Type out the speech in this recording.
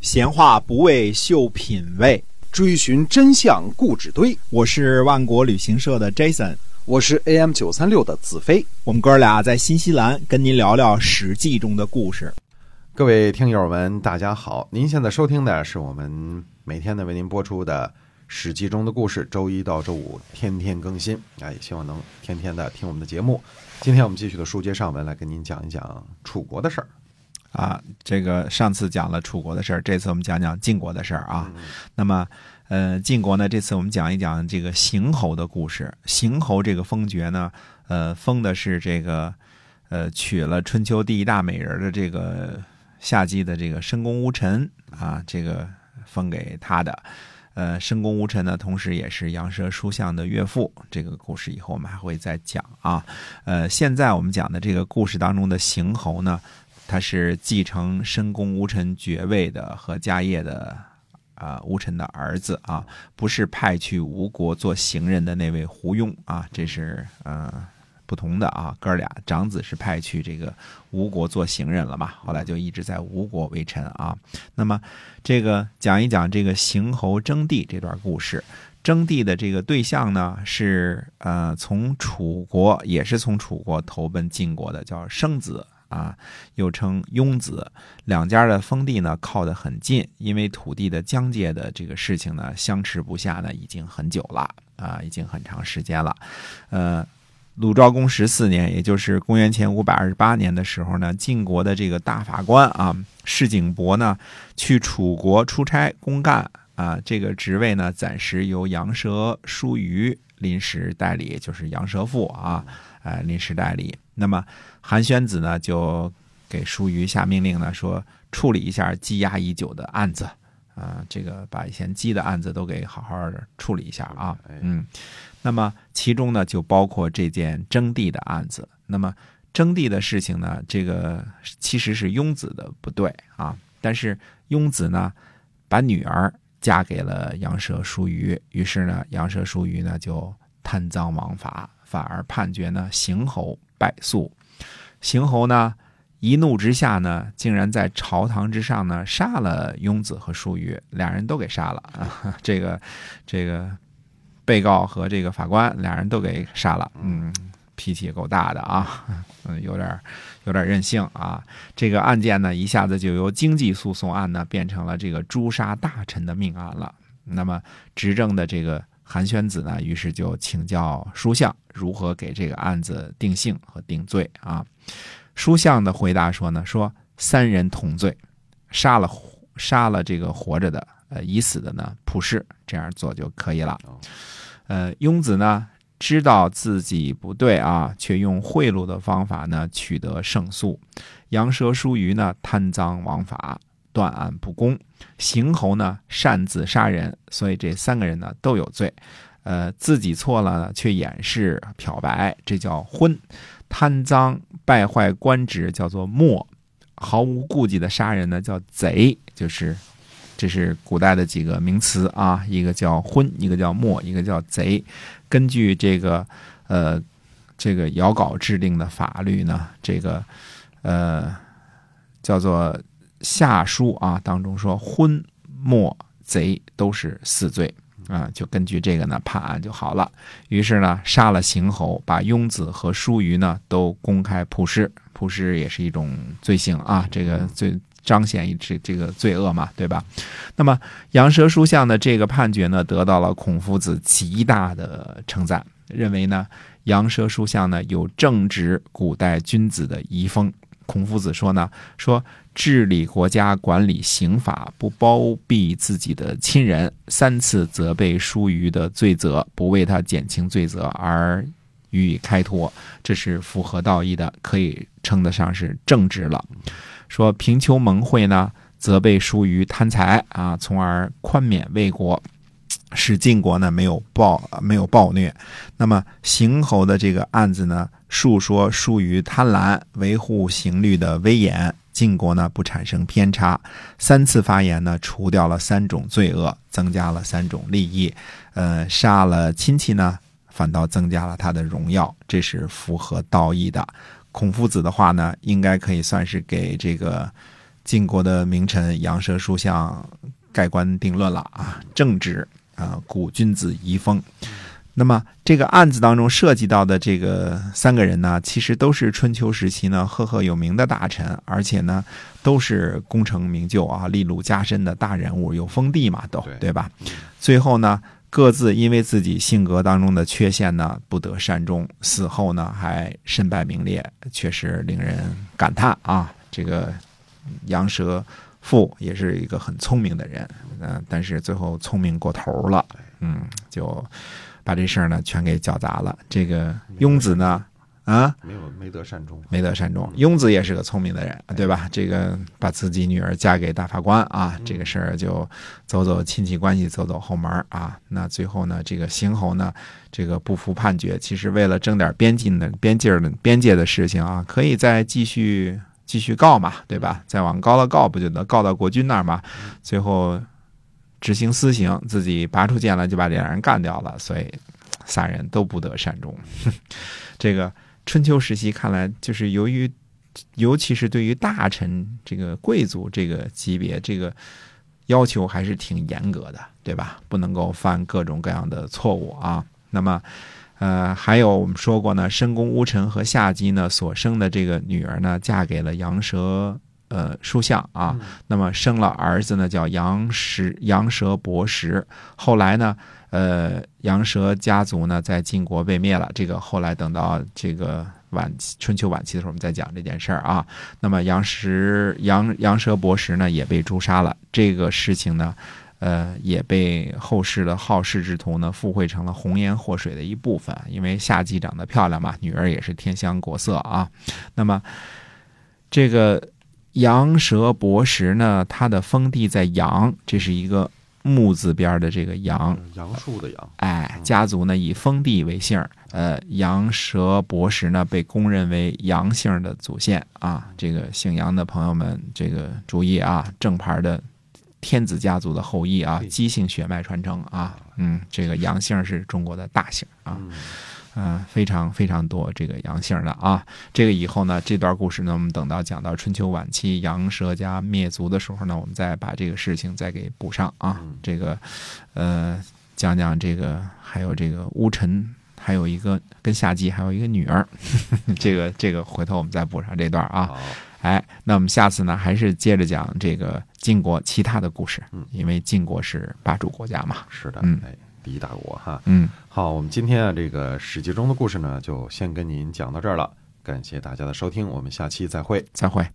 闲话不为秀品味，追寻真相故纸堆。我是万国旅行社的 Jason，我是 AM 九三六的子飞。我们哥俩在新西兰跟您聊聊《史记》中的故事。各位听友们，大家好！您现在收听的是我们每天呢为您播出的《史记》中的故事，周一到周五天天更新。哎，希望能天天的听我们的节目。今天我们继续的书接上文，来跟您讲一讲楚国的事儿。啊，这个上次讲了楚国的事儿，这次我们讲讲晋国的事儿啊。那么，呃，晋国呢，这次我们讲一讲这个邢侯的故事。邢侯这个封爵呢，呃，封的是这个，呃，娶了春秋第一大美人的这个夏姬的这个申公乌臣啊，这个封给他的。呃，申公乌臣呢，同时也是杨蛇书相的岳父。这个故事以后我们还会再讲啊。呃，现在我们讲的这个故事当中的邢侯呢。他是继承申公乌臣爵位的和家业的啊乌臣的儿子啊，不是派去吴国做行人的那位胡庸啊，这是呃不同的啊。哥俩长子是派去这个吴国做行人了嘛，后来就一直在吴国为臣啊。那么这个讲一讲这个邢侯争地这段故事，争地的这个对象呢是呃从楚国也是从楚国投奔晋国的，叫生子。啊，又称雍子，两家的封地呢靠得很近，因为土地的疆界的这个事情呢相持不下呢已经很久了啊，已经很长时间了。呃，鲁昭公十四年，也就是公元前五百二十八年的时候呢，晋国的这个大法官啊，士景伯呢去楚国出差公干啊，这个职位呢暂时由杨蛇叔虞临时代理，就是杨蛇父啊，呃，临时代理。那么韩宣子呢，就给舒瑜下命令呢，说处理一下积压已久的案子，啊，这个把以前积的案子都给好好处理一下啊，嗯，那么其中呢，就包括这件征地的案子。那么征地的事情呢，这个其实是雍子的不对啊，但是雍子呢，把女儿嫁给了杨蛇叔虞，于是呢，杨蛇叔虞呢就贪赃枉法，反而判决呢邢侯。败诉，邢侯呢一怒之下呢，竟然在朝堂之上呢杀了雍子和叔虞，俩人都给杀了啊！这个这个被告和这个法官俩人都给杀了，嗯，脾气也够大的啊，嗯，有点有点任性啊！这个案件呢，一下子就由经济诉讼案呢变成了这个诛杀大臣的命案了。那么执政的这个。韩宣子呢，于是就请教书相如何给这个案子定性和定罪啊。书相的回答说呢，说三人同罪，杀了杀了这个活着的，呃，已死的呢，普世这样做就可以了。呃，雍子呢知道自己不对啊，却用贿赂的方法呢取得胜诉。羊蛇书鱼呢贪赃枉法。断案不公，邢侯呢擅自杀人，所以这三个人呢都有罪。呃，自己错了呢，却掩饰漂白，这叫昏；贪赃败坏官职，叫做没；毫无顾忌的杀人呢，叫贼。就是这是古代的几个名词啊，一个叫昏，一个叫没，一个叫贼。根据这个呃这个姚稿制定的法律呢，这个呃叫做。下书啊，当中说昏、没、贼都是死罪啊，就根据这个呢判案就好了。于是呢，杀了邢侯，把雍子和叔虞呢都公开曝尸，曝尸也是一种罪行啊，这个最彰显一这这个罪恶嘛，对吧？那么杨蛇书相的这个判决呢，得到了孔夫子极大的称赞，认为呢杨蛇书相呢有正直古代君子的遗风。孔夫子说呢，说治理国家、管理刑法，不包庇自己的亲人，三次责备疏虞的罪责，不为他减轻罪责而予以开脱，这是符合道义的，可以称得上是正直了。说平丘盟会呢，责备疏虞贪财啊，从而宽免魏国。使晋国呢没有暴没有暴虐，那么邢侯的这个案子呢，述说疏于贪婪，维护刑律的威严，晋国呢不产生偏差。三次发言呢，除掉了三种罪恶，增加了三种利益。呃，杀了亲戚呢，反倒增加了他的荣耀，这是符合道义的。孔夫子的话呢，应该可以算是给这个。晋国的名臣杨蛇书相盖棺定论了啊，正直啊，古君子遗风。那么这个案子当中涉及到的这个三个人呢，其实都是春秋时期呢赫赫有名的大臣，而且呢都是功成名就啊、立禄加身的大人物，有封地嘛，都对对吧？最后呢，各自因为自己性格当中的缺陷呢，不得善终，死后呢还身败名裂，确实令人感叹啊。这个杨蛇父也是一个很聪明的人，嗯、但是最后聪明过头了，嗯，就把这事儿呢全给搅砸了。这个庸子呢，啊，没有没得善终，没得善终。庸子也是个聪明的人，对吧？这个把自己女儿嫁给大法官啊，这个事儿就走走亲戚关系，走走后门啊。那最后呢，这个邢侯呢，这个不服判决，其实为了争点边境的边界的边界的事情啊，可以再继续继续告嘛，对吧？再往高了告，不就得告到国君那儿吗？最后执行私刑，自己拔出剑来就把这俩人干掉了，所以仨人都不得善终。这个春秋时期看来，就是由于，尤其是对于大臣这个贵族这个级别，这个要求还是挺严格的，对吧？不能够犯各种各样的错误啊。那么，呃，还有我们说过呢，申公乌臣和夏姬呢所生的这个女儿呢，嫁给了杨蛇。呃，叔相啊，那么生了儿子呢，叫杨石杨蛇伯石。后来呢，呃，杨蛇家族呢在晋国被灭了。这个后来等到这个晚期春秋晚期的时候，我们再讲这件事儿啊。那么杨石杨杨蛇伯石呢也被诛杀了。这个事情呢，呃，也被后世的好事之徒呢附会成了红颜祸水的一部分。因为夏姬长得漂亮嘛，女儿也是天香国色啊。那么这个。羊蛇伯石呢，它的封地在阳，这是一个木字边的这个杨，杨树的杨，哎，家族呢以封地为姓儿，呃，羊蛇伯石呢被公认为杨姓的祖先啊。这个姓杨的朋友们，这个注意啊，正牌的天子家族的后裔啊，姬姓血脉传承啊，嗯，这个杨姓是中国的大姓啊。嗯、非常非常多这个杨姓的啊，这个以后呢，这段故事呢，我们等到讲到春秋晚期杨蛇家灭族的时候呢，我们再把这个事情再给补上啊。这个，呃，讲讲这个，还有这个乌臣，还有一个跟夏姬还有一个女儿，这个这个回头我们再补上这段啊。好，哎，那我们下次呢，还是接着讲这个晋国其他的故事嗯，因为晋国是霸主国家嘛。是的，嗯哎，第一大国哈。嗯，好，我们今天啊，这个《史记》中的故事呢，就先跟您讲到这儿了。感谢大家的收听，我们下期再会。再会。